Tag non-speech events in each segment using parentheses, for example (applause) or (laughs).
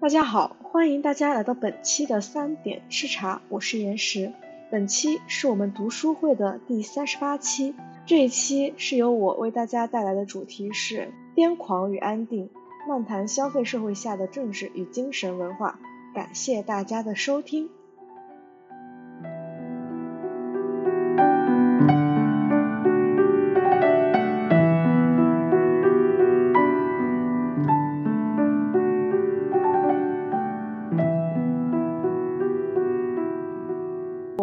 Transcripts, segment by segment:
大家好，欢迎大家来到本期的三点吃茶，我是岩石。本期是我们读书会的第三十八期，这一期是由我为大家带来的主题是癫狂与安定，漫谈消费社会下的政治与精神文化。感谢大家的收听。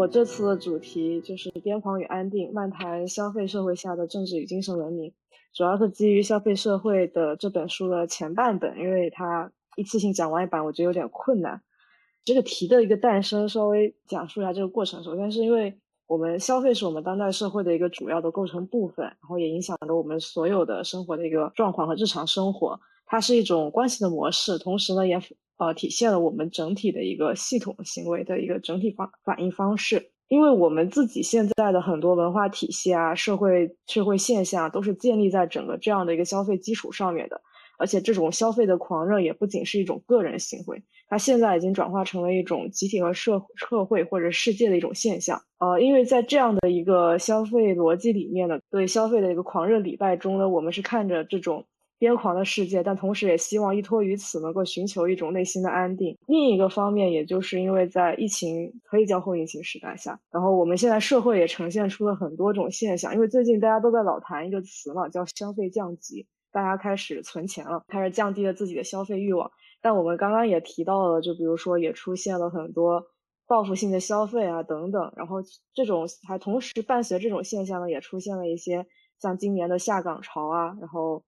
这次的主题就是癫狂与安定，漫谈消费社会下的政治与精神文明，主要是基于《消费社会》的这本书的前半本，因为它一次性讲完一版，我觉得有点困难。这个题的一个诞生，稍微讲述一下这个过程。首先是因为我们消费是我们当代社会的一个主要的构成部分，然后也影响着我们所有的生活的一个状况和日常生活。它是一种关系的模式，同时呢也。呃，体现了我们整体的一个系统行为的一个整体方反应方式。因为我们自己现在的很多文化体系啊，社会社会现象都是建立在整个这样的一个消费基础上面的。而且这种消费的狂热也不仅是一种个人行为，它现在已经转化成了一种集体和社社会或者世界的一种现象。呃，因为在这样的一个消费逻辑里面呢，对消费的一个狂热礼拜中呢，我们是看着这种。癫狂的世界，但同时也希望依托于此能够寻求一种内心的安定。另一个方面，也就是因为在疫情可以叫后疫情时代下，然后我们现在社会也呈现出了很多种现象。因为最近大家都在老谈一个词嘛，叫消费降级，大家开始存钱了，开始降低了自己的消费欲望。但我们刚刚也提到了，就比如说也出现了很多报复性的消费啊等等。然后这种还同时伴随这种现象呢，也出现了一些像今年的下岗潮啊，然后。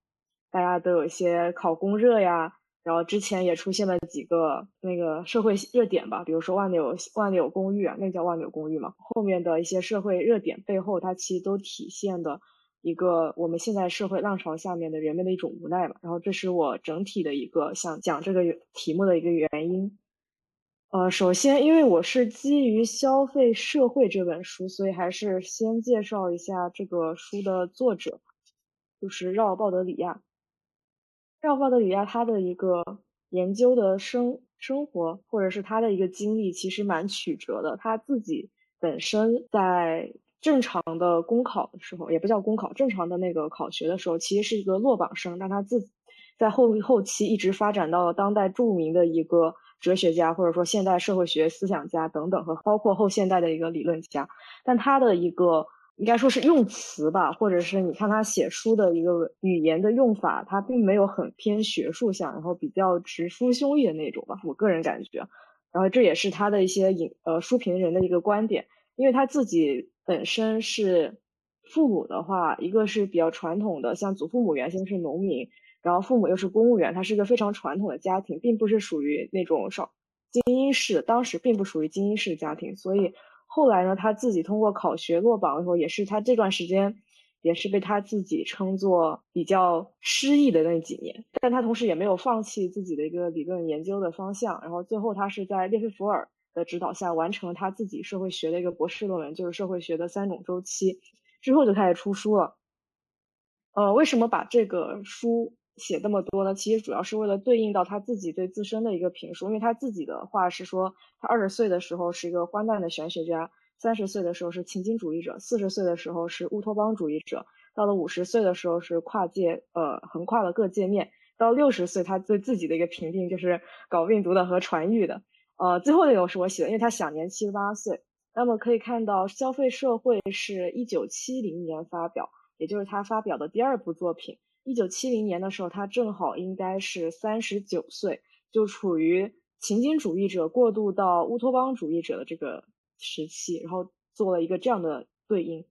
大家都有一些考公热呀，然后之前也出现了几个那个社会热点吧，比如说万柳万柳公寓啊，那叫万柳公寓嘛。后面的一些社会热点背后，它其实都体现的一个我们现在社会浪潮下面的人们的一种无奈嘛。然后这是我整体的一个想讲这个题目的一个原因。呃，首先因为我是基于《消费社会》这本书，所以还是先介绍一下这个书的作者，就是绕鲍德里亚。让鲍德里亚他的一个研究的生生活，或者是他的一个经历，其实蛮曲折的。他自己本身在正常的公考的时候，也不叫公考，正常的那个考学的时候，其实是一个落榜生。但他自在后后期一直发展到了当代著名的一个哲学家，或者说现代社会学思想家等等，和包括后现代的一个理论家。但他的一个。应该说是用词吧，或者是你看他写书的一个语言的用法，他并没有很偏学术向，然后比较直抒胸臆的那种吧，我个人感觉。然后这也是他的一些影呃书评人的一个观点，因为他自己本身是父母的话，一个是比较传统的，像祖父母原先是农民，然后父母又是公务员，他是一个非常传统的家庭，并不是属于那种少精英式，当时并不属于精英式家庭，所以。后来呢，他自己通过考学落榜的时候，也是他这段时间，也是被他自己称作比较失意的那几年。但他同时也没有放弃自己的一个理论研究的方向。然后最后他是在列菲弗尔的指导下完成了他自己社会学的一个博士论文，就是社会学的三种周期。之后就开始出书了。呃，为什么把这个书？写这么多呢，其实主要是为了对应到他自己对自身的一个评述。因为他自己的话是说，他二十岁的时候是一个荒诞的玄学家，三十岁的时候是情景主义者，四十岁的时候是乌托邦主义者，到了五十岁的时候是跨界，呃，横跨了各界面。到六十岁，他对自己的一个评定就是搞病毒的和传育的。呃，最后那个是我写的，因为他享年七十八岁。那么可以看到，《消费社会》是一九七零年发表，也就是他发表的第二部作品。一九七零年的时候，他正好应该是三十九岁，就处于情景主义者过渡到乌托邦主义者的这个时期，然后做了一个这样的对应。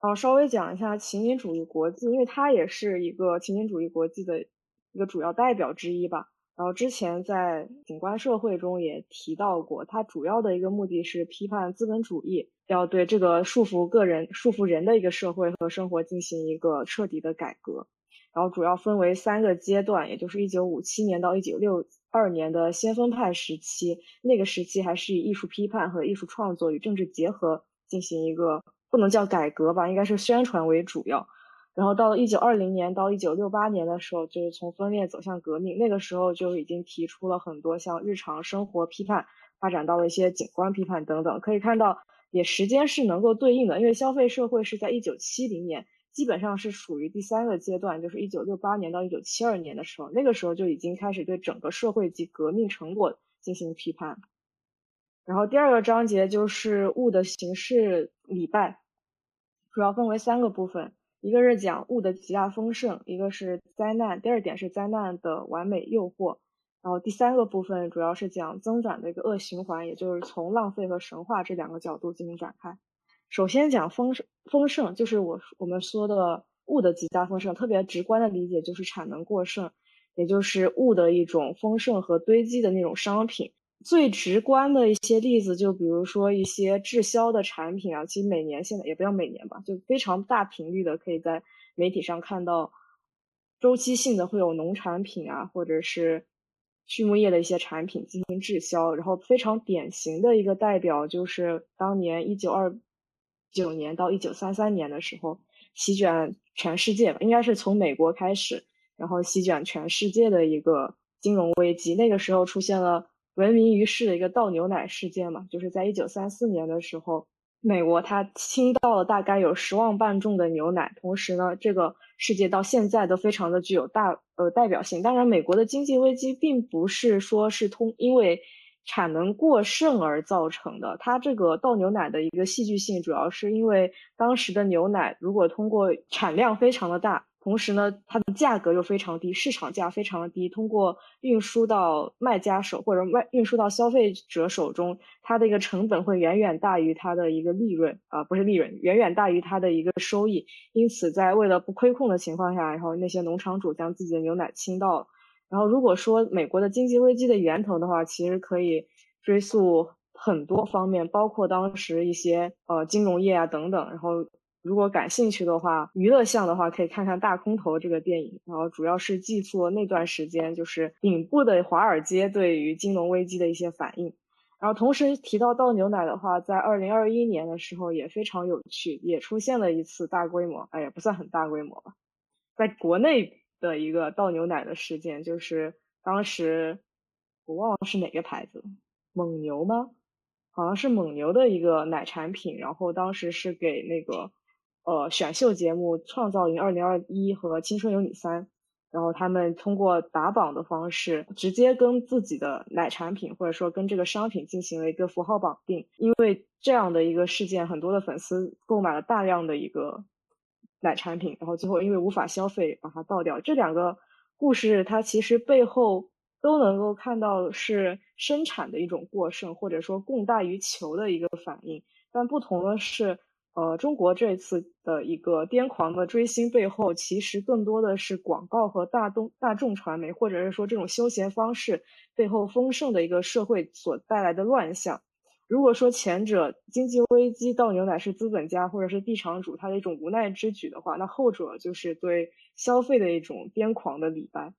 然后稍微讲一下情景主义国际，因为它也是一个情景主义国际的一个主要代表之一吧。然后之前在景观社会中也提到过，它主要的一个目的是批判资本主义，要对这个束缚个人、束缚人的一个社会和生活进行一个彻底的改革。然后主要分为三个阶段，也就是一九五七年到一九六二年的先锋派时期，那个时期还是以艺术批判和艺术创作与政治结合进行一个不能叫改革吧，应该是宣传为主要。然后到了一九二零年到一九六八年的时候，就是从分裂走向革命，那个时候就已经提出了很多像日常生活批判，发展到了一些景观批判等等。可以看到，也时间是能够对应的，因为消费社会是在一九七零年，基本上是属于第三个阶段，就是一九六八年到一九七二年的时候，那个时候就已经开始对整个社会及革命成果进行批判。然后第二个章节就是物的形式礼拜，主要分为三个部分。一个是讲物的极大丰盛，一个是灾难，第二点是灾难的完美诱惑，然后第三个部分主要是讲增长的一个恶循环，也就是从浪费和神话这两个角度进行展开。首先讲丰盛，丰盛就是我我们说的物的极大丰盛，特别直观的理解就是产能过剩，也就是物的一种丰盛和堆积的那种商品。最直观的一些例子，就比如说一些滞销的产品啊，其实每年现在也不要每年吧，就非常大频率的可以在媒体上看到，周期性的会有农产品啊，或者是畜牧业的一些产品进行滞销。然后非常典型的一个代表就是当年一九二九年到一九三三年的时候，席卷全世界吧，应该是从美国开始，然后席卷全世界的一个金融危机。那个时候出现了。闻名于世的一个倒牛奶事件嘛，就是在一九三四年的时候，美国它倾倒了大概有十万磅重的牛奶，同时呢，这个事件到现在都非常的具有大呃代表性。当然，美国的经济危机并不是说是通因为产能过剩而造成的，它这个倒牛奶的一个戏剧性，主要是因为当时的牛奶如果通过产量非常的大。同时呢，它的价格又非常低，市场价非常的低。通过运输到卖家手或者卖运输到消费者手中，它的一个成本会远远大于它的一个利润啊，不是利润，远远大于它的一个收益。因此，在为了不亏空的情况下，然后那些农场主将自己的牛奶倾倒。然后，如果说美国的经济危机的源头的话，其实可以追溯很多方面，包括当时一些呃金融业啊等等，然后。如果感兴趣的话，娱乐项的话可以看看《大空头》这个电影，然后主要是记述那段时间就是顶部的华尔街对于金融危机的一些反应。然后同时提到倒牛奶的话，在二零二一年的时候也非常有趣，也出现了一次大规模，哎也不算很大规模吧，在国内的一个倒牛奶的事件，就是当时我忘了是哪个牌子，蒙牛吗？好像是蒙牛的一个奶产品，然后当时是给那个。呃，选秀节目《创造营二零二一》和《青春有你三》，然后他们通过打榜的方式，直接跟自己的奶产品或者说跟这个商品进行了一个符号绑定。因为这样的一个事件，很多的粉丝购买了大量的一个奶产品，然后最后因为无法消费，把它倒掉。这两个故事，它其实背后都能够看到是生产的一种过剩，或者说供大于求的一个反应。但不同的是。呃，中国这次的一个癫狂的追星背后，其实更多的是广告和大众大众传媒，或者是说这种休闲方式背后丰盛的一个社会所带来的乱象。如果说前者经济危机倒牛奶是资本家或者是地产主他的一种无奈之举的话，那后者就是对消费的一种癫狂的礼拜。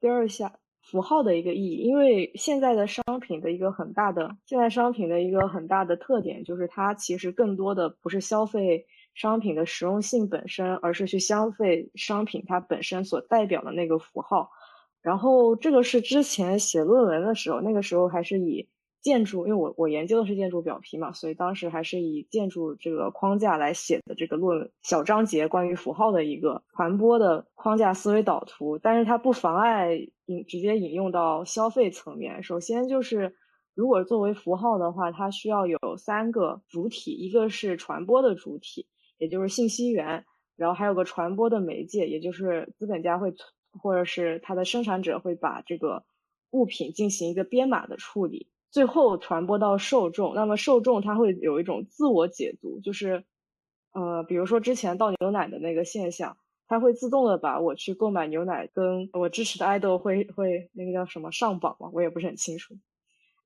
第二下。符号的一个意义，因为现在的商品的一个很大的，现在商品的一个很大的特点就是它其实更多的不是消费商品的实用性本身，而是去消费商品它本身所代表的那个符号。然后这个是之前写论文的时候，那个时候还是以。建筑，因为我我研究的是建筑表皮嘛，所以当时还是以建筑这个框架来写的这个论文小章节关于符号的一个传播的框架思维导图，但是它不妨碍引直接引用到消费层面。首先就是，如果作为符号的话，它需要有三个主体，一个是传播的主体，也就是信息源，然后还有个传播的媒介，也就是资本家会或者是它的生产者会把这个物品进行一个编码的处理。最后传播到受众，那么受众他会有一种自我解读，就是，呃，比如说之前倒牛奶的那个现象，它会自动的把我去购买牛奶跟我支持的 idol 会会那个叫什么上榜嘛，我也不是很清楚，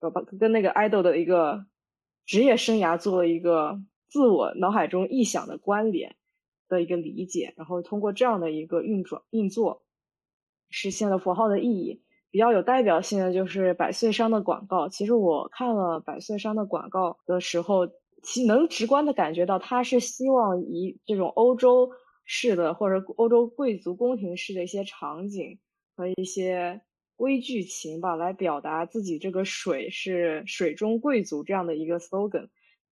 我把跟那个 idol 的一个职业生涯做了一个自我脑海中臆想的关联的一个理解，然后通过这样的一个运转运作，实现了符号的意义。比较有代表性的就是百岁山的广告。其实我看了百岁山的广告的时候，其能直观的感觉到，他是希望以这种欧洲式的或者欧洲贵族宫廷式的一些场景和一些微剧情吧，来表达自己这个水是水中贵族这样的一个 slogan。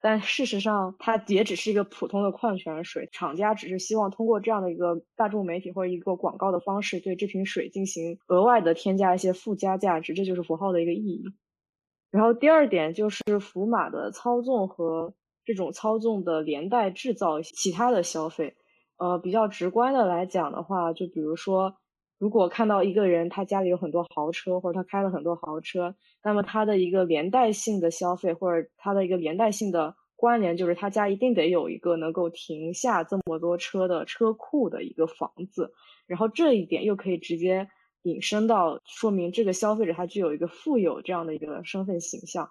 但事实上，它也只是一个普通的矿泉水，厂家只是希望通过这样的一个大众媒体或者一个广告的方式，对这瓶水进行额外的添加一些附加价值，这就是符号的一个意义。然后第二点就是符码的操纵和这种操纵的连带制造其他的消费。呃，比较直观的来讲的话，就比如说。如果看到一个人他家里有很多豪车，或者他开了很多豪车，那么他的一个连带性的消费，或者他的一个连带性的关联，就是他家一定得有一个能够停下这么多车的车库的一个房子。然后这一点又可以直接引申到说明这个消费者他具有一个富有这样的一个身份形象。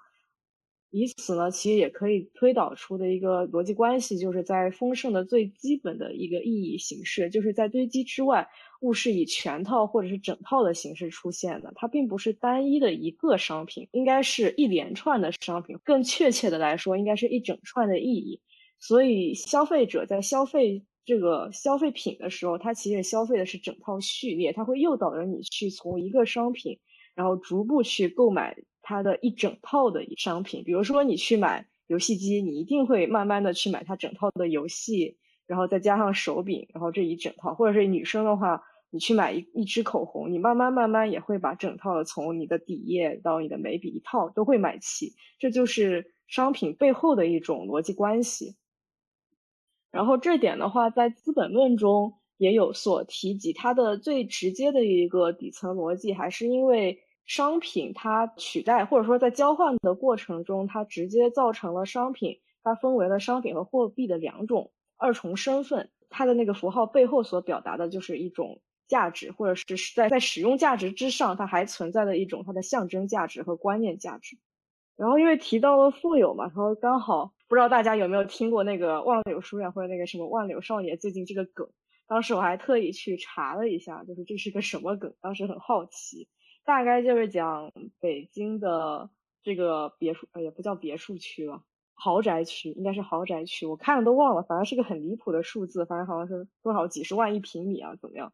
以此呢，其实也可以推导出的一个逻辑关系，就是在丰盛的最基本的一个意义形式，就是在堆积之外，物是以全套或者是整套的形式出现的，它并不是单一的一个商品，应该是一连串的商品，更确切的来说，应该是一整串的意义。所以，消费者在消费这个消费品的时候，他其实消费的是整套序列，他会诱导着你去从一个商品，然后逐步去购买。它的一整套的商品，比如说你去买游戏机，你一定会慢慢的去买它整套的游戏，然后再加上手柄，然后这一整套，或者是女生的话，你去买一一支口红，你慢慢慢慢也会把整套的从你的底液到你的眉笔一套都会买齐，这就是商品背后的一种逻辑关系。然后这点的话，在《资本论》中也有所提及，它的最直接的一个底层逻辑还是因为。商品它取代，或者说在交换的过程中，它直接造成了商品它分为了商品和货币的两种二重身份。它的那个符号背后所表达的就是一种价值，或者是在在使用价值之上，它还存在的一种它的象征价值和观念价值。然后因为提到了富有嘛，然后刚好不知道大家有没有听过那个万柳书院或者那个什么万柳少爷最近这个梗，当时我还特意去查了一下，就是这是个什么梗，当时很好奇。大概就是讲北京的这个别墅，也不叫别墅区了，豪宅区，应该是豪宅区。我看了都忘了，反正是个很离谱的数字，反正好像是多少几十万一平米啊，怎么样？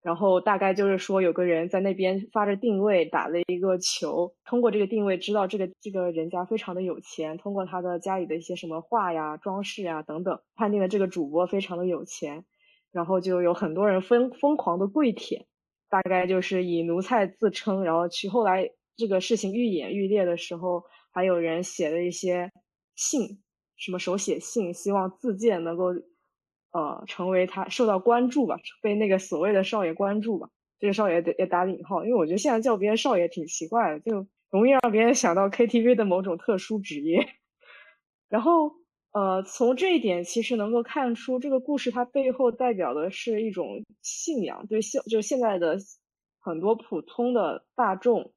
然后大概就是说有个人在那边发着定位，打了一个球，通过这个定位知道这个这个人家非常的有钱，通过他的家里的一些什么画呀、装饰呀等等，判定了这个主播非常的有钱，然后就有很多人疯疯狂的跪舔。大概就是以奴才自称，然后去后来这个事情愈演愈烈的时候，还有人写了一些信，什么手写信，希望自荐能够呃成为他受到关注吧，被那个所谓的少爷关注吧。这个少爷也打引号，因为我觉得现在叫别人少爷挺奇怪的，就容易让别人想到 KTV 的某种特殊职业。(laughs) 然后。呃，从这一点其实能够看出，这个故事它背后代表的是一种信仰，对现就现在的很多普通的大众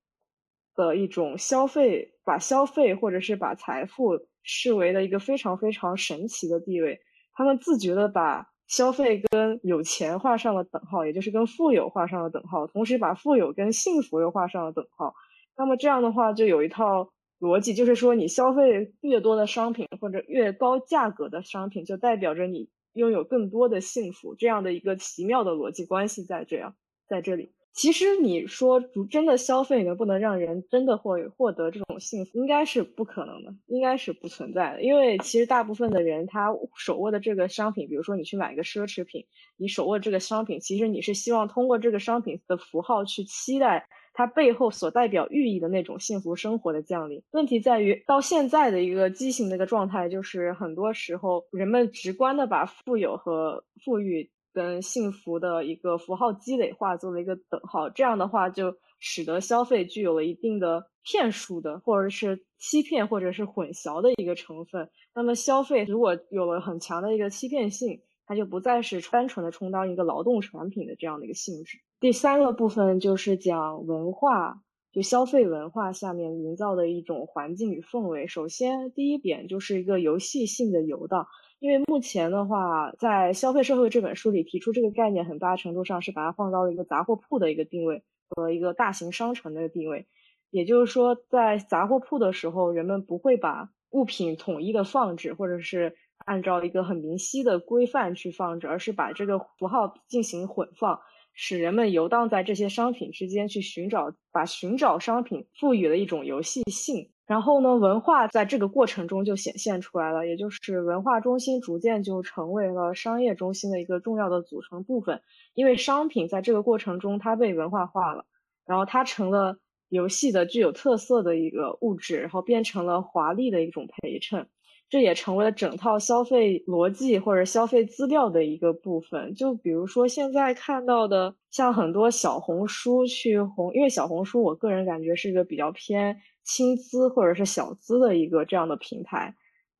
的一种消费，把消费或者是把财富视为了一个非常非常神奇的地位。他们自觉的把消费跟有钱画上了等号，也就是跟富有画上了等号，同时把富有跟幸福又画上了等号。那么这样的话，就有一套。逻辑就是说，你消费越多的商品或者越高价格的商品，就代表着你拥有更多的幸福。这样的一个奇妙的逻辑关系在这样在这里。其实你说真的消费能不能让人真的会获得这种幸福，应该是不可能的，应该是不存在的。因为其实大部分的人他手握的这个商品，比如说你去买一个奢侈品，你手握这个商品，其实你是希望通过这个商品的符号去期待。它背后所代表寓意的那种幸福生活的降临，问题在于到现在的一个畸形的一个状态，就是很多时候人们直观的把富有和富裕跟幸福的一个符号积累化做了一个等号，这样的话就使得消费具有了一定的骗术的或者是欺骗或者是混淆的一个成分。那么消费如果有了很强的一个欺骗性，它就不再是单纯的充当一个劳动产品的这样的一个性质。第三个部分就是讲文化，就消费文化下面营造的一种环境与氛围。首先，第一点就是一个游戏性的游荡，因为目前的话，在《消费社会》这本书里提出这个概念，很大程度上是把它放到了一个杂货铺的一个定位和一个大型商城的定位。也就是说，在杂货铺的时候，人们不会把物品统一的放置，或者是。按照一个很明晰的规范去放置，而是把这个符号进行混放，使人们游荡在这些商品之间去寻找，把寻找商品赋予了一种游戏性。然后呢，文化在这个过程中就显现出来了，也就是文化中心逐渐就成为了商业中心的一个重要的组成部分。因为商品在这个过程中它被文化化了，然后它成了游戏的具有特色的一个物质，然后变成了华丽的一种陪衬，这也成为了整套消费逻辑或者消费资料的一个部分。就比如说现在看到的，像很多小红书去红，因为小红书我个人感觉是一个比较偏。轻资或者是小资的一个这样的平台，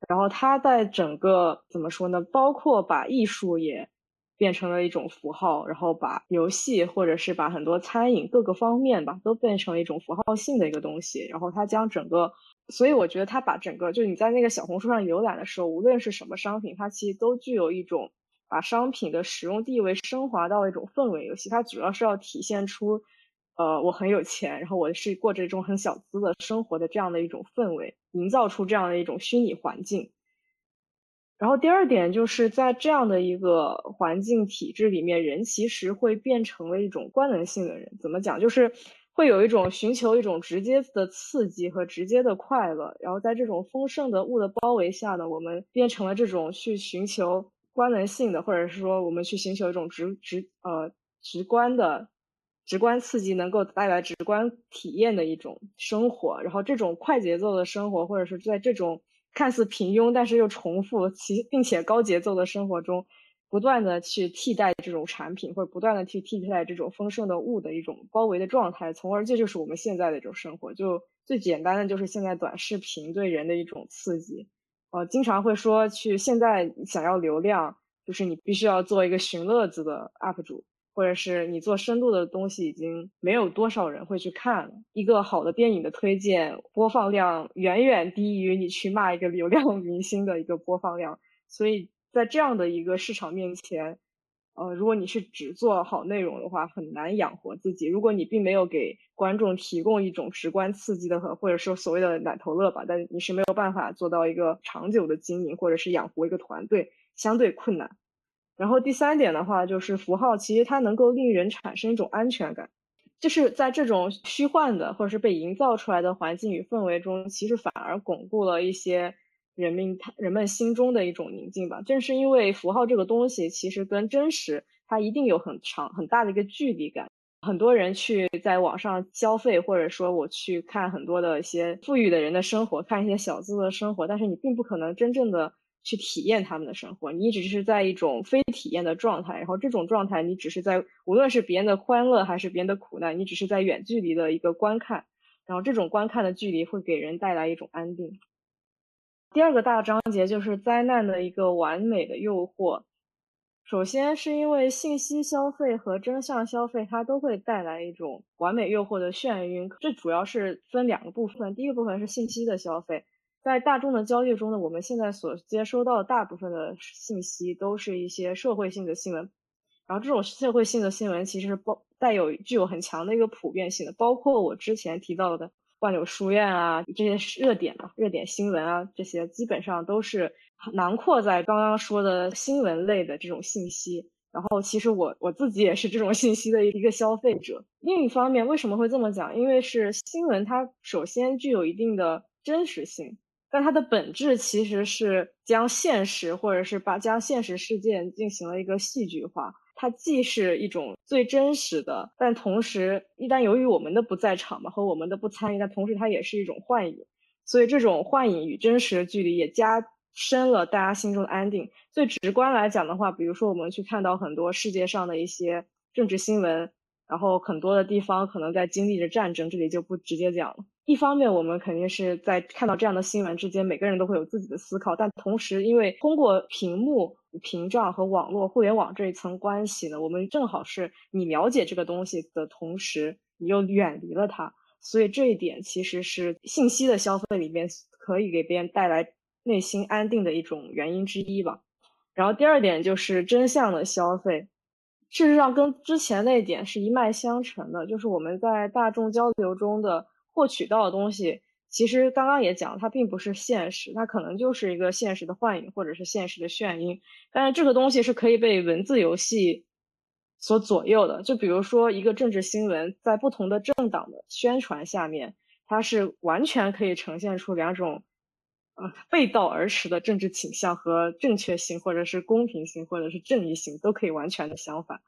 然后它在整个怎么说呢？包括把艺术也变成了一种符号，然后把游戏或者是把很多餐饮各个方面吧，都变成了一种符号性的一个东西。然后它将整个，所以我觉得它把整个，就你在那个小红书上浏览的时候，无论是什么商品，它其实都具有一种把商品的使用地位升华到一种氛围游戏。它主要是要体现出。呃，我很有钱，然后我是过着一种很小资的生活的这样的一种氛围，营造出这样的一种虚拟环境。然后第二点就是在这样的一个环境体制里面，人其实会变成了一种官能性的人。怎么讲？就是会有一种寻求一种直接的刺激和直接的快乐。然后在这种丰盛的物的包围下呢，我们变成了这种去寻求官能性的，或者是说我们去寻求一种直直呃直观的。直观刺激能够带来直观体验的一种生活，然后这种快节奏的生活，或者是在这种看似平庸但是又重复其并且高节奏的生活中，不断的去替代这种产品，或者不断的去替代这种丰盛的物的一种包围的状态，从而这就是我们现在的一种生活。就最简单的就是现在短视频对人的一种刺激，呃，经常会说去现在想要流量，就是你必须要做一个寻乐子的 UP 主。或者是你做深度的东西，已经没有多少人会去看了。一个好的电影的推荐播放量远远低于你去骂一个流量明星的一个播放量，所以在这样的一个市场面前，呃，如果你是只做好内容的话，很难养活自己。如果你并没有给观众提供一种直观刺激的和或者说所谓的奶头乐吧，但你是没有办法做到一个长久的经营或者是养活一个团队，相对困难。然后第三点的话，就是符号，其实它能够令人产生一种安全感，就是在这种虚幻的或者是被营造出来的环境与氛围中，其实反而巩固了一些人民人们心中的一种宁静吧。正是因为符号这个东西，其实跟真实它一定有很长很大的一个距离感。很多人去在网上消费，或者说我去看很多的一些富裕的人的生活，看一些小资的生活，但是你并不可能真正的。去体验他们的生活，你只是在一种非体验的状态，然后这种状态你只是在无论是别人的欢乐还是别人的苦难，你只是在远距离的一个观看，然后这种观看的距离会给人带来一种安定。第二个大章节就是灾难的一个完美的诱惑。首先是因为信息消费和真相消费它都会带来一种完美诱惑的眩晕，这主要是分两个部分，第一个部分是信息的消费。在大众的交易中呢，我们现在所接收到的大部分的信息都是一些社会性的新闻，然后这种社会性的新闻其实包带有具有很强的一个普遍性的，包括我之前提到的万柳书院啊这些热点嘛，热点新闻啊这些基本上都是囊括在刚刚说的新闻类的这种信息。然后其实我我自己也是这种信息的一个消费者。另一方面，为什么会这么讲？因为是新闻它首先具有一定的真实性。但它的本质其实是将现实，或者是把将现实事件进行了一个戏剧化。它既是一种最真实的，但同时一旦由于我们的不在场嘛，和我们的不参与，但同时它也是一种幻影。所以这种幻影与真实的距离也加深了大家心中的安定。最直观来讲的话，比如说我们去看到很多世界上的一些政治新闻。然后很多的地方可能在经历着战争，这里就不直接讲了。一方面，我们肯定是在看到这样的新闻之间，每个人都会有自己的思考，但同时，因为通过屏幕屏障和网络互联网这一层关系呢，我们正好是你了解这个东西的同时，你又远离了它，所以这一点其实是信息的消费里面可以给别人带来内心安定的一种原因之一吧。然后第二点就是真相的消费。事实上，跟之前那一点是一脉相承的，就是我们在大众交流中的获取到的东西，其实刚刚也讲，它并不是现实，它可能就是一个现实的幻影，或者是现实的眩晕。但是这个东西是可以被文字游戏所左右的。就比如说一个政治新闻，在不同的政党的宣传下面，它是完全可以呈现出两种，呃，背道而驰的政治倾向和正确性，或者是公平性，或者是正义性，都可以完全的相反。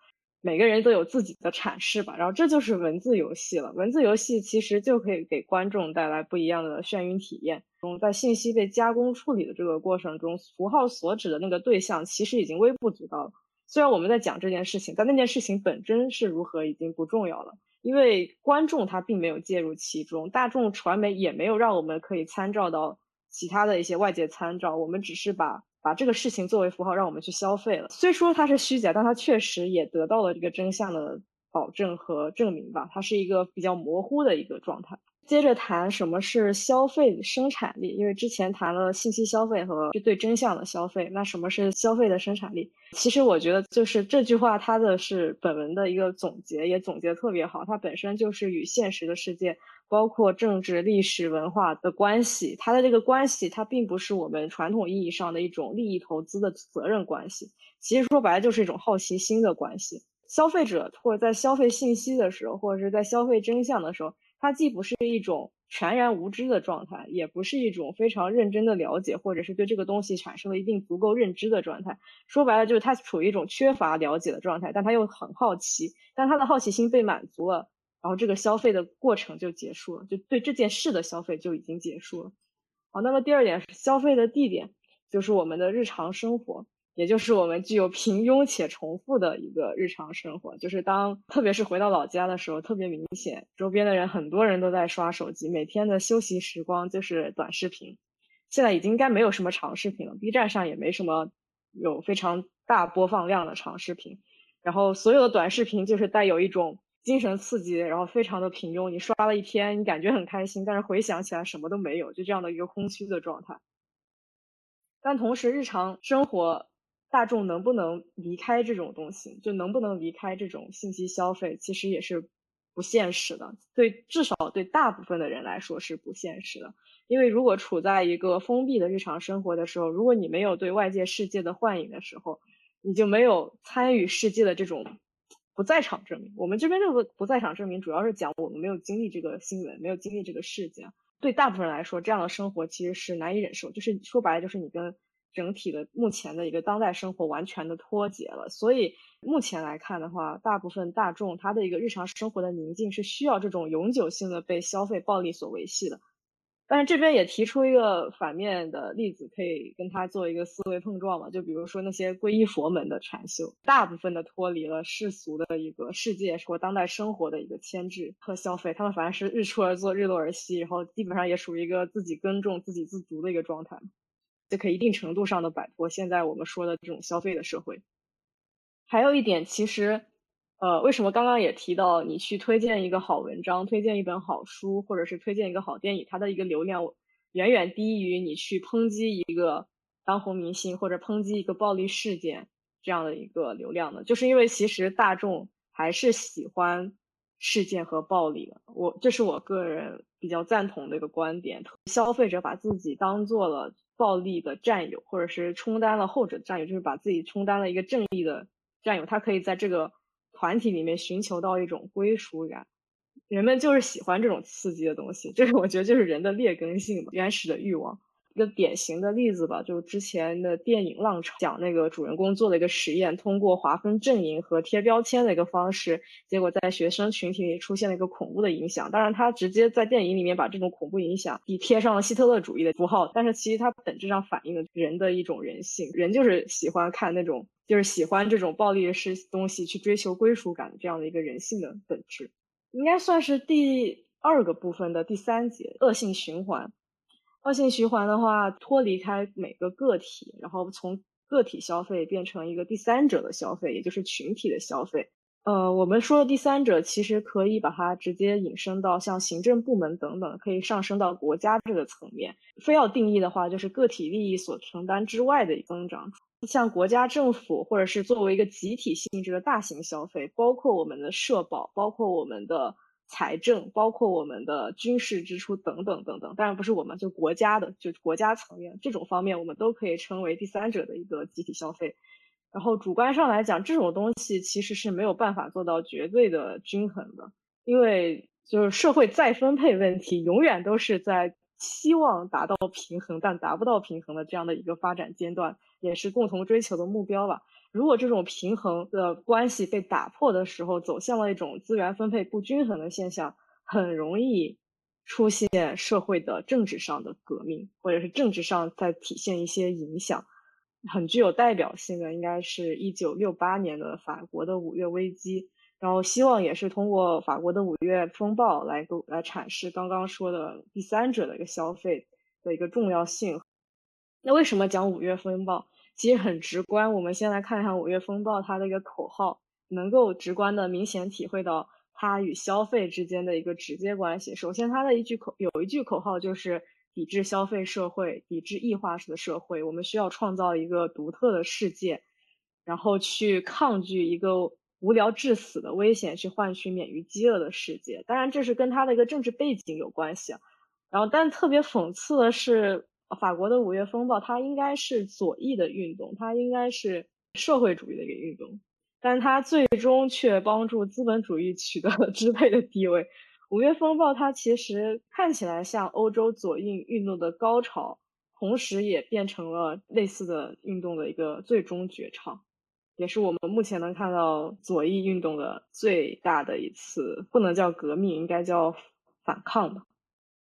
每个人都有自己的阐释吧，然后这就是文字游戏了。文字游戏其实就可以给观众带来不一样的眩晕体验。在信息被加工处理的这个过程中，符号所指的那个对象其实已经微不足道了。虽然我们在讲这件事情，但那件事情本真是如何已经不重要了，因为观众他并没有介入其中，大众传媒也没有让我们可以参照到其他的一些外界参照，我们只是把。把这个事情作为符号让我们去消费了，虽说它是虚假，但它确实也得到了这个真相的保证和证明吧。它是一个比较模糊的一个状态。接着谈什么是消费生产力，因为之前谈了信息消费和对真相的消费，那什么是消费的生产力？其实我觉得就是这句话，它的是本文的一个总结，也总结特别好。它本身就是与现实的世界。包括政治、历史文化的关系，它的这个关系，它并不是我们传统意义上的一种利益投资的责任关系。其实说白了，就是一种好奇心的关系。消费者或者在消费信息的时候，或者是在消费真相的时候，它既不是一种全然无知的状态，也不是一种非常认真的了解，或者是对这个东西产生了一定足够认知的状态。说白了，就是他处于一种缺乏了解的状态，但他又很好奇，但他的好奇心被满足了。然后这个消费的过程就结束了，就对这件事的消费就已经结束了。好，那么第二点是消费的地点，就是我们的日常生活，也就是我们具有平庸且重复的一个日常生活。就是当特别是回到老家的时候，特别明显，周边的人很多人都在刷手机，每天的休息时光就是短视频。现在已经应该没有什么长视频了，B 站上也没什么有非常大播放量的长视频，然后所有的短视频就是带有一种。精神刺激，然后非常的平庸。你刷了一天，你感觉很开心，但是回想起来什么都没有，就这样的一个空虚的状态。但同时，日常生活大众能不能离开这种东西，就能不能离开这种信息消费，其实也是不现实的。对，至少对大部分的人来说是不现实的。因为如果处在一个封闭的日常生活的时候，如果你没有对外界世界的幻影的时候，你就没有参与世界的这种。不在场证明，我们这边这个不在场证明主要是讲我们没有经历这个新闻，没有经历这个事件。对大部分人来说，这样的生活其实是难以忍受，就是说白了，就是你跟整体的目前的一个当代生活完全的脱节了。所以目前来看的话，大部分大众他的一个日常生活的宁静是需要这种永久性的被消费暴力所维系的。但是这边也提出一个反面的例子，可以跟他做一个思维碰撞嘛？就比如说那些皈依佛门的禅修，大部分的脱离了世俗的一个世界或当代生活的一个牵制和消费，他们反而是日出而作，日落而息，然后基本上也属于一个自己耕种、自给自足的一个状态，就可以一定程度上的摆脱现在我们说的这种消费的社会。还有一点，其实。呃，为什么刚刚也提到你去推荐一个好文章、推荐一本好书，或者是推荐一个好电影，它的一个流量远远低于你去抨击一个当红明星或者抨击一个暴力事件这样的一个流量呢？就是因为其实大众还是喜欢事件和暴力的。我这是我个人比较赞同的一个观点：消费者把自己当做了暴力的战友，或者是充当了后者的战友，就是把自己充当了一个正义的战友，他可以在这个。团体里面寻求到一种归属感，人们就是喜欢这种刺激的东西，这个我觉得就是人的劣根性原始的欲望。一个典型的例子吧，就是之前的电影《浪潮》，讲那个主人公做了一个实验，通过划分阵营和贴标签的一个方式，结果在学生群体里出现了一个恐怖的影响。当然，他直接在电影里面把这种恐怖影响以贴上了希特勒主义的符号，但是其实它本质上反映了人的一种人性，人就是喜欢看那种，就是喜欢这种暴力的事东西，去追求归属感这样的一个人性的本质，应该算是第二个部分的第三节，恶性循环。恶性循环的话，脱离开每个个体，然后从个体消费变成一个第三者的消费，也就是群体的消费。呃，我们说的第三者，其实可以把它直接引申到像行政部门等等，可以上升到国家这个层面。非要定义的话，就是个体利益所承担之外的增长。像国家政府或者是作为一个集体性质的大型消费，包括我们的社保，包括我们的。财政，包括我们的军事支出等等等等。当然不是我们，就国家的，就国家层面这种方面，我们都可以称为第三者的一个集体消费。然后主观上来讲，这种东西其实是没有办法做到绝对的均衡的，因为就是社会再分配问题永远都是在希望达到平衡，但达不到平衡的这样的一个发展阶段，也是共同追求的目标吧。如果这种平衡的关系被打破的时候，走向了一种资源分配不均衡的现象，很容易出现社会的政治上的革命，或者是政治上在体现一些影响。很具有代表性的，应该是一九六八年的法国的五月危机。然后希望也是通过法国的五月风暴来来阐释刚刚说的第三者的一个消费的一个重要性。那为什么讲五月风暴？其实很直观。我们先来看看五月风暴它的一个口号，能够直观的明显体会到它与消费之间的一个直接关系。首先，它的一句口有一句口号就是。抵制消费社会，抵制异化式的社会。我们需要创造一个独特的世界，然后去抗拒一个无聊致死的危险，去换取免于饥饿的世界。当然，这是跟他的一个政治背景有关系。然后，但特别讽刺的是，法国的五月风暴，它应该是左翼的运动，它应该是社会主义的一个运动，但它最终却帮助资本主义取得了支配的地位。五月风暴，它其实看起来像欧洲左翼运动的高潮，同时也变成了类似的运动的一个最终绝唱，也是我们目前能看到左翼运动的最大的一次，不能叫革命，应该叫反抗吧。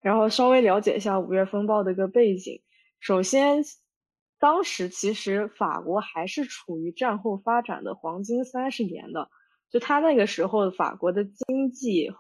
然后稍微了解一下五月风暴的一个背景，首先，当时其实法国还是处于战后发展的黄金三十年的，就他那个时候法国的经济。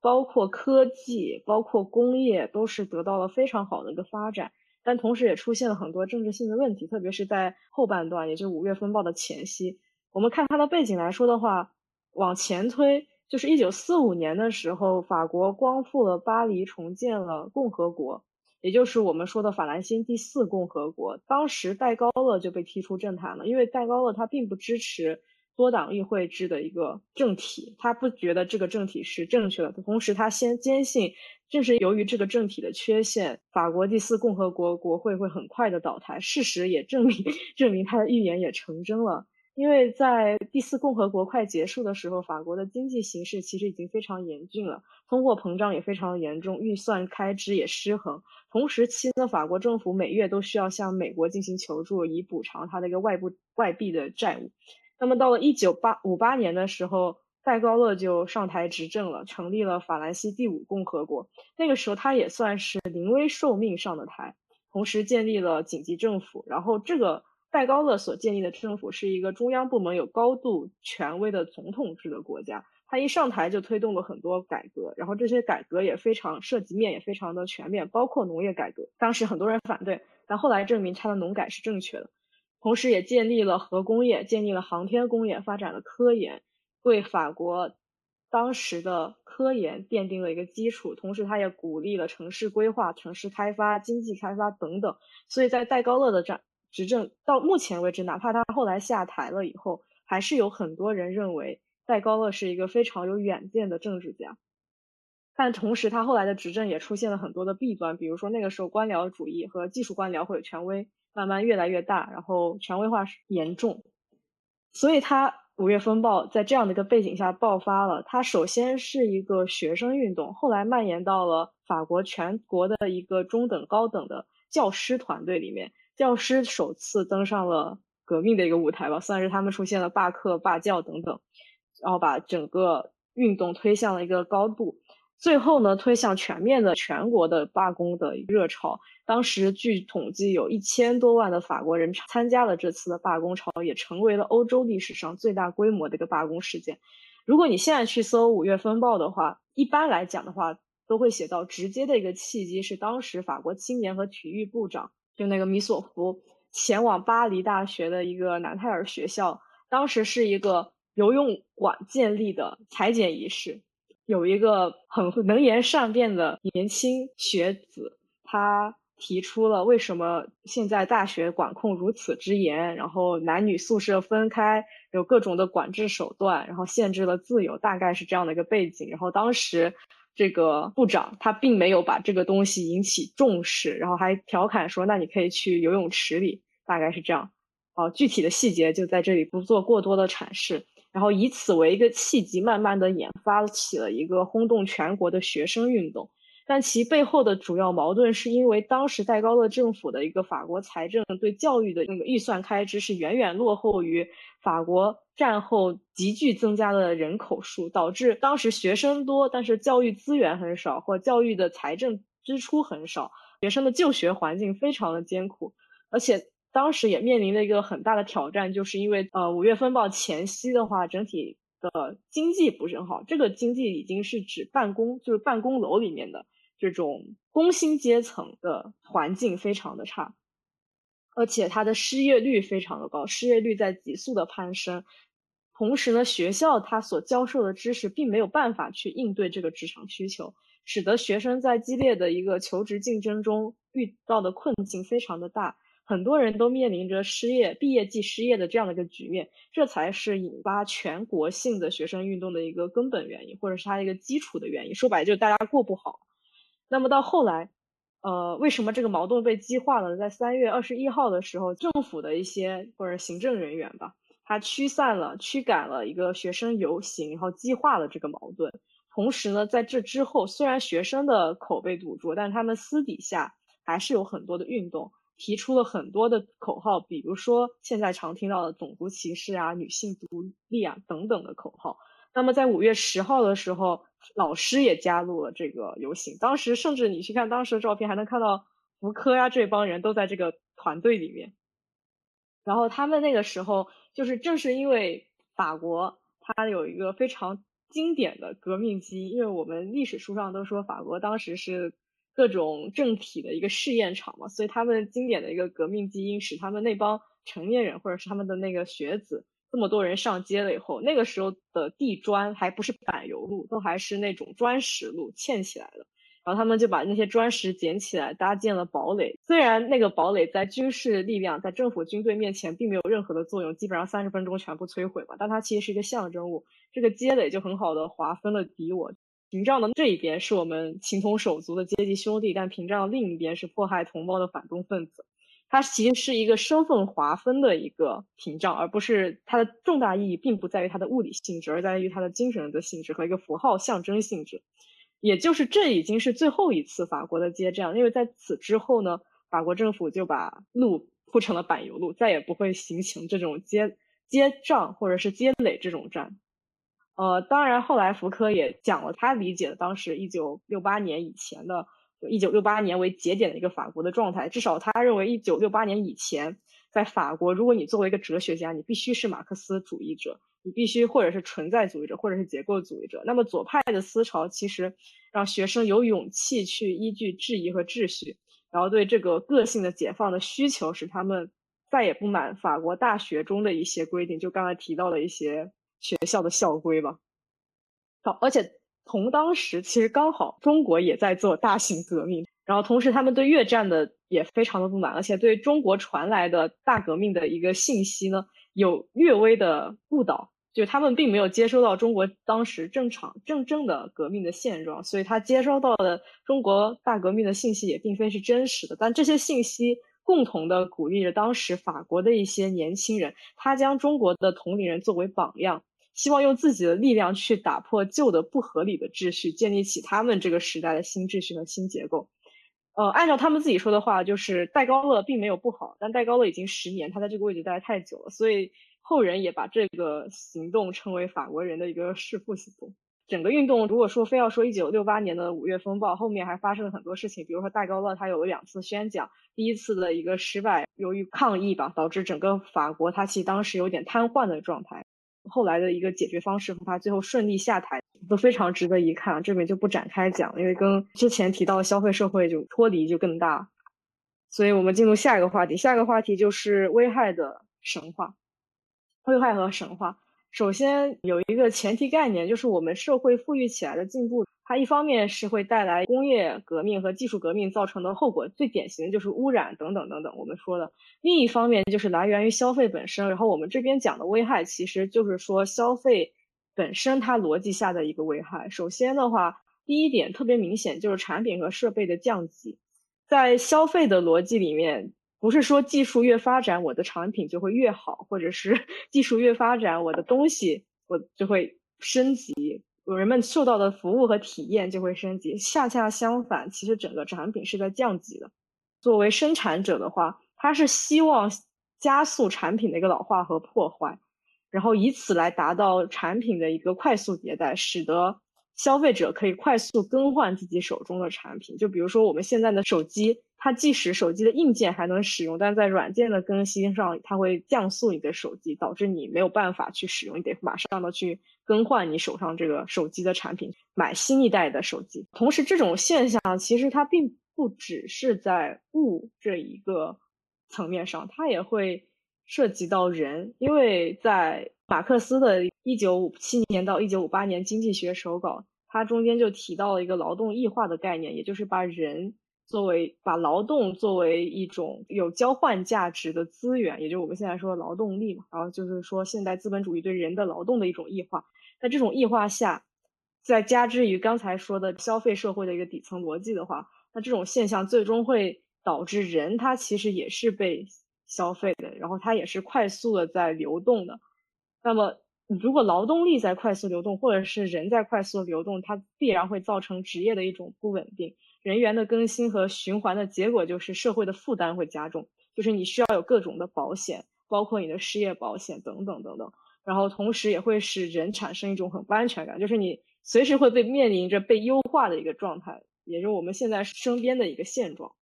包括科技，包括工业，都是得到了非常好的一个发展，但同时也出现了很多政治性的问题，特别是在后半段，也就五月风暴的前夕。我们看它的背景来说的话，往前推，就是一九四五年的时候，法国光复了巴黎，重建了共和国，也就是我们说的法兰西第四共和国。当时戴高乐就被踢出政坛了，因为戴高乐他并不支持。多党议会制的一个政体，他不觉得这个政体是正确的。同时，他先坚信，正是由于这个政体的缺陷，法国第四共和国国会会很快的倒台。事实也证明，(laughs) 证明他的预言也成真了。因为在第四共和国快结束的时候，法国的经济形势其实已经非常严峻了，通货膨胀也非常严重，预算开支也失衡。同时期呢，法国政府每月都需要向美国进行求助，以补偿它的一个外部外币的债务。那么到了一九八五八年的时候，戴高乐就上台执政了，成立了法兰西第五共和国。那个时候他也算是临危受命上的台，同时建立了紧急政府。然后这个戴高乐所建立的政府是一个中央部门有高度权威的总统制的国家。他一上台就推动了很多改革，然后这些改革也非常涉及面也非常的全面，包括农业改革。当时很多人反对，但后来证明他的农改是正确的。同时，也建立了核工业，建立了航天工业，发展了科研，为法国当时的科研奠定了一个基础。同时，他也鼓励了城市规划、城市开发、经济开发等等。所以在戴高乐的战执政到目前为止，哪怕他后来下台了以后，还是有很多人认为戴高乐是一个非常有远见的政治家。但同时，他后来的执政也出现了很多的弊端，比如说那个时候官僚主义和技术官僚或者权威。慢慢越来越大，然后权威化严重，所以他五月风暴在这样的一个背景下爆发了。它首先是一个学生运动，后来蔓延到了法国全国的一个中等、高等的教师团队里面，教师首次登上了革命的一个舞台吧，算是他们出现了罢课、罢教等等，然后把整个运动推向了一个高度。最后呢，推向全面的全国的罢工的热潮。当时据统计，有一千多万的法国人参加了这次的罢工潮，也成为了欧洲历史上最大规模的一个罢工事件。如果你现在去搜五月风暴的话，一般来讲的话，都会写到直接的一个契机是当时法国青年和体育部长就那个米索夫前往巴黎大学的一个南泰尔学校，当时是一个游泳馆建立的裁剪仪式。有一个很能言善辩的年轻学子，他提出了为什么现在大学管控如此之严，然后男女宿舍分开，有各种的管制手段，然后限制了自由，大概是这样的一个背景。然后当时这个部长他并没有把这个东西引起重视，然后还调侃说：“那你可以去游泳池里。”大概是这样。哦，具体的细节就在这里不做过多的阐释。然后以此为一个契机，慢慢的引发起了一个轰动全国的学生运动。但其背后的主要矛盾是因为当时戴高乐政府的一个法国财政对教育的那个预算开支是远远落后于法国战后急剧增加的人口数，导致当时学生多，但是教育资源很少，或教育的财政支出很少，学生的就学环境非常的艰苦，而且当时也面临了一个很大的挑战，就是因为呃五月风暴前夕的话，整体的经济不是很好，这个经济已经是指办公，就是办公楼里面的。这种工薪阶层的环境非常的差，而且它的失业率非常的高，失业率在急速的攀升。同时呢，学校它所教授的知识并没有办法去应对这个职场需求，使得学生在激烈的一个求职竞争中遇到的困境非常的大，很多人都面临着失业、毕业即失业的这样的一个局面，这才是引发全国性的学生运动的一个根本原因，或者是它一个基础的原因。说白了，就是大家过不好。那么到后来，呃，为什么这个矛盾被激化了？在三月二十一号的时候，政府的一些或者行政人员吧，他驱散了、驱赶了一个学生游行，然后激化了这个矛盾。同时呢，在这之后，虽然学生的口被堵住，但是他们私底下还是有很多的运动，提出了很多的口号，比如说现在常听到的种族歧视啊、女性独立啊等等的口号。那么在五月十号的时候，老师也加入了这个游行。当时甚至你去看当时的照片，还能看到福柯呀这帮人都在这个团队里面。然后他们那个时候，就是正是因为法国它有一个非常经典的革命基因，因为我们历史书上都说法国当时是各种政体的一个试验场嘛，所以他们经典的一个革命基因使他们那帮成年人或者是他们的那个学子。这么多人上街了以后，那个时候的地砖还不是柏油路，都还是那种砖石路嵌起来的。然后他们就把那些砖石捡起来，搭建了堡垒。虽然那个堡垒在军事力量、在政府军队面前并没有任何的作用，基本上三十分钟全部摧毁嘛，但它其实是一个象征物。这个街垒就很好的划分了敌我。屏障的这一边是我们情同手足的阶级兄弟，但屏障的另一边是迫害同胞的反动分子。它其实是一个身份划分的一个屏障，而不是它的重大意义，并不在于它的物理性质，而在于它的精神的性质和一个符号象征性质。也就是这已经是最后一次法国的街战，因为在此之后呢，法国政府就把路铺成了柏油路，再也不会形成这种街街障或者是街垒这种站。呃，当然后来福柯也讲了他理解的当时一九六八年以前的。就一九六八年为节点的一个法国的状态，至少他认为一九六八年以前，在法国，如果你作为一个哲学家，你必须是马克思主义者，你必须或者是存在主义者，或者是结构主义者。那么左派的思潮其实让学生有勇气去依据质疑和秩序，然后对这个个性的解放的需求，使他们再也不满法国大学中的一些规定，就刚才提到的一些学校的校规吧。好，而且。同当时，其实刚好中国也在做大型革命，然后同时他们对越战的也非常的不满，而且对中国传来的大革命的一个信息呢，有略微的误导，就他们并没有接收到中国当时正常正正的革命的现状，所以他接收到的中国大革命的信息也并非是真实的。但这些信息共同的鼓励着当时法国的一些年轻人，他将中国的同龄人作为榜样。希望用自己的力量去打破旧的不合理的秩序，建立起他们这个时代的新秩序和新结构。呃，按照他们自己说的话，就是戴高乐并没有不好，但戴高乐已经十年，他在这个位置待太久了，所以后人也把这个行动称为法国人的一个弑父行动。整个运动，如果说非要说一九六八年的五月风暴，后面还发生了很多事情，比如说戴高乐他有了两次宣讲，第一次的一个失败，由于抗议吧，导致整个法国他其实当时有点瘫痪的状态。后来的一个解决方式和他最后顺利下台都非常值得一看，这边就不展开讲，因为跟之前提到的消费社会就脱离就更大。所以我们进入下一个话题，下一个话题就是危害的神话，危害和神话。首先有一个前提概念，就是我们社会富裕起来的进步，它一方面是会带来工业革命和技术革命造成的后果，最典型的就是污染等等等等。我们说的另一方面就是来源于消费本身，然后我们这边讲的危害，其实就是说消费本身它逻辑下的一个危害。首先的话，第一点特别明显就是产品和设备的降级，在消费的逻辑里面。不是说技术越发展，我的产品就会越好，或者是 (laughs) 技术越发展，我的东西我就会升级，人们受到的服务和体验就会升级。恰恰相反，其实整个产品是在降级的。作为生产者的话，他是希望加速产品的一个老化和破坏，然后以此来达到产品的一个快速迭代，使得。消费者可以快速更换自己手中的产品，就比如说我们现在的手机，它即使手机的硬件还能使用，但在软件的更新上，它会降速你的手机，导致你没有办法去使用，你得马上的去更换你手上这个手机的产品，买新一代的手机。同时，这种现象其实它并不只是在物这一个层面上，它也会涉及到人，因为在马克思的1957年到1958年经济学手稿，它中间就提到了一个劳动异化的概念，也就是把人作为把劳动作为一种有交换价值的资源，也就是我们现在说的劳动力嘛。然后就是说现代资本主义对人的劳动的一种异化。那这种异化下，再加之于刚才说的消费社会的一个底层逻辑的话，那这种现象最终会导致人他其实也是被消费的，然后它也是快速的在流动的。那么，如果劳动力在快速流动，或者是人在快速流动，它必然会造成职业的一种不稳定。人员的更新和循环的结果就是社会的负担会加重，就是你需要有各种的保险，包括你的失业保险等等等等。然后同时也会使人产生一种很不安全感，就是你随时会被面临着被优化的一个状态，也就是我们现在身边的一个现状。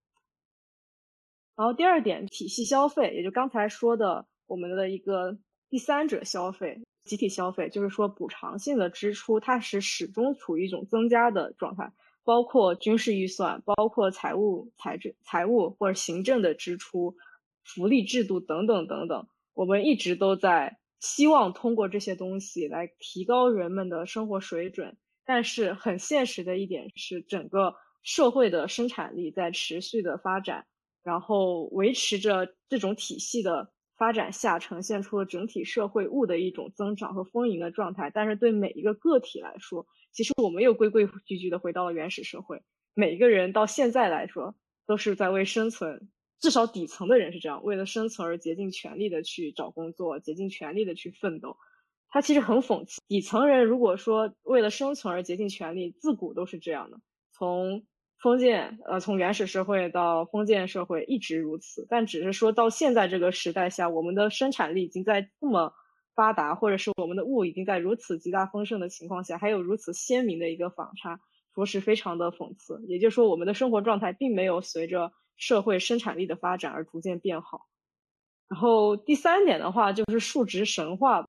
然后第二点，体系消费，也就刚才说的我们的一个。第三者消费、集体消费，就是说补偿性的支出，它是始终处于一种增加的状态，包括军事预算、包括财务、财政、财务或者行政的支出、福利制度等等等等，我们一直都在希望通过这些东西来提高人们的生活水准。但是很现实的一点是，整个社会的生产力在持续的发展，然后维持着这种体系的。发展下呈现出了整体社会物的一种增长和丰盈的状态，但是对每一个个体来说，其实我们又规规矩矩的回到了原始社会。每一个人到现在来说，都是在为生存，至少底层的人是这样，为了生存而竭尽全力的去找工作，竭尽全力的去奋斗。他其实很讽刺，底层人如果说为了生存而竭尽全力，自古都是这样的，从。封建，呃，从原始社会到封建社会一直如此，但只是说到现在这个时代下，我们的生产力已经在这么发达，或者是我们的物已经在如此极大丰盛的情况下，还有如此鲜明的一个反差，着实非常的讽刺。也就是说，我们的生活状态并没有随着社会生产力的发展而逐渐变好。然后第三点的话，就是数值神话，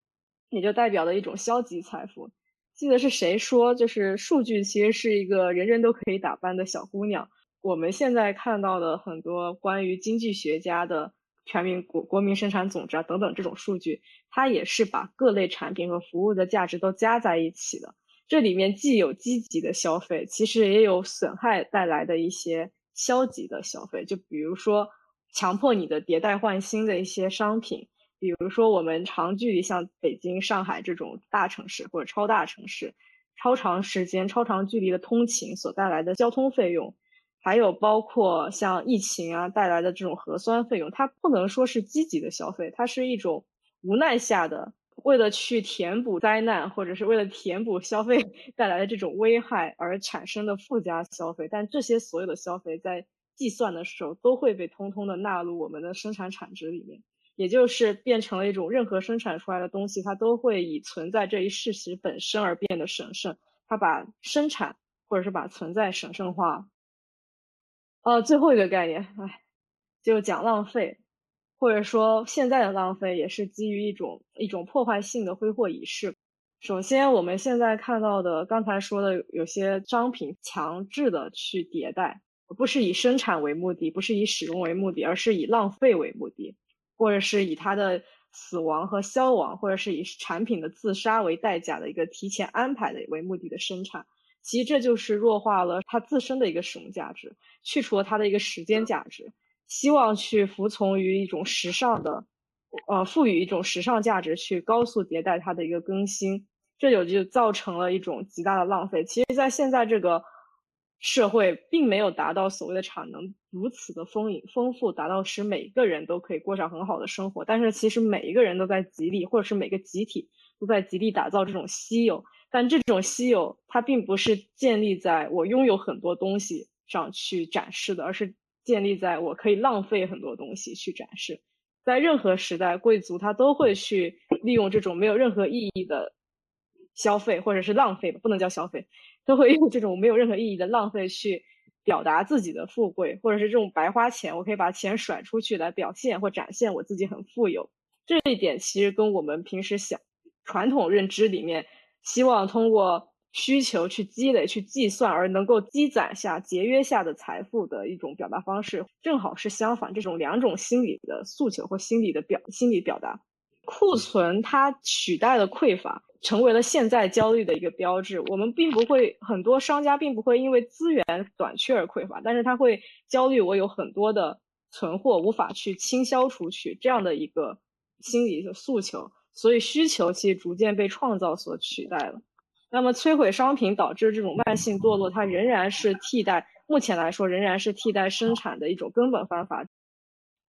也就代表了一种消极财富。记得是谁说，就是数据其实是一个人人都可以打扮的小姑娘。我们现在看到的很多关于经济学家的全民国国民生产总值啊等等这种数据，它也是把各类产品和服务的价值都加在一起的。这里面既有积极的消费，其实也有损害带来的一些消极的消费。就比如说，强迫你的迭代换新的一些商品。比如说，我们长距离像北京、上海这种大城市或者超大城市，超长时间、超长距离的通勤所带来的交通费用，还有包括像疫情啊带来的这种核酸费用，它不能说是积极的消费，它是一种无奈下的为了去填补灾难或者是为了填补消费带来的这种危害而产生的附加消费。但这些所有的消费在计算的时候都会被通通的纳入我们的生产产值里面。也就是变成了一种，任何生产出来的东西，它都会以存在这一事实本身而变得神圣。它把生产或者是把存在神圣化。呃，最后一个概念，哎，就讲浪费，或者说现在的浪费也是基于一种一种破坏性的挥霍仪式。首先，我们现在看到的刚才说的有些商品强制的去迭代，不是以生产为目的，不是以使用为目的，而是以浪费为目的。或者是以它的死亡和消亡，或者是以产品的自杀为代价的一个提前安排的为目的的生产。其实这就是弱化了它自身的一个使用价值，去除了它的一个时间价值，希望去服从于一种时尚的，呃，赋予一种时尚价值，去高速迭代它的一个更新，这就就造成了一种极大的浪费。其实，在现在这个社会，并没有达到所谓的产能如此的丰盈丰富，达到使每个人都可以过上很好的生活。但是，其实每一个人都在极力，或者是每个集体都在极力打造这种稀有。但这种稀有，它并不是建立在我拥有很多东西上去展示的，而是建立在我可以浪费很多东西去展示。在任何时代，贵族他都会去利用这种没有任何意义的消费，或者是浪费吧，不能叫消费，都会用这种没有任何意义的浪费去表达自己的富贵，或者是这种白花钱，我可以把钱甩出去来表现或展现我自己很富有。这一点其实跟我们平时想传统认知里面。希望通过需求去积累、去计算，而能够积攒下节约下的财富的一种表达方式，正好是相反。这种两种心理的诉求或心理的表、心理表达，库存它取代了匮乏，成为了现在焦虑的一个标志。我们并不会，很多商家并不会因为资源短缺而匮乏，但是他会焦虑，我有很多的存货无法去倾销出去，这样的一个心理的诉求。所以需求其实逐渐被创造所取代了，那么摧毁商品导致这种慢性堕落，它仍然是替代，目前来说仍然是替代生产的一种根本方法。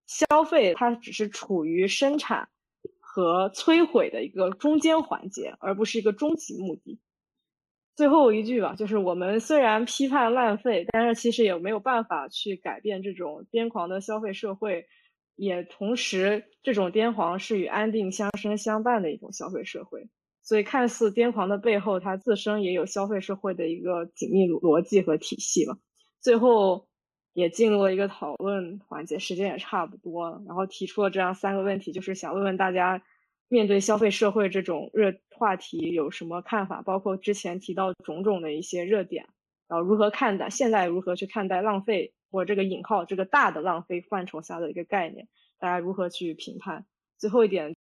消费它只是处于生产和摧毁的一个中间环节，而不是一个终极目的。最后一句吧，就是我们虽然批判浪费，但是其实也没有办法去改变这种癫狂的消费社会。也同时，这种癫狂是与安定相生相伴的一种消费社会，所以看似癫狂的背后，它自身也有消费社会的一个紧密逻辑和体系了。最后也进入了一个讨论环节，时间也差不多了，然后提出了这样三个问题，就是想问问大家，面对消费社会这种热话题有什么看法？包括之前提到种种的一些热点，然后如何看待？现在如何去看待浪费？或这个引号这个大的浪费范畴下的一个概念，大家如何去评判？最后一点，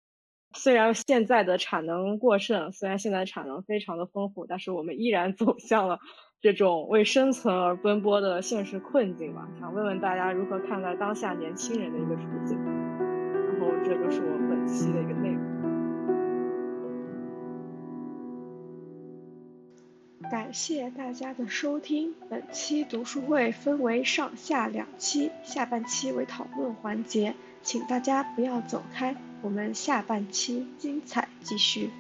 虽然现在的产能过剩，虽然现在产能非常的丰富，但是我们依然走向了这种为生存而奔波的现实困境吧。想问问大家如何看待当下年轻人的一个处境？然后这就是我本期的一个内容。感谢大家的收听。本期读书会分为上下两期，下半期为讨论环节，请大家不要走开，我们下半期精彩继续。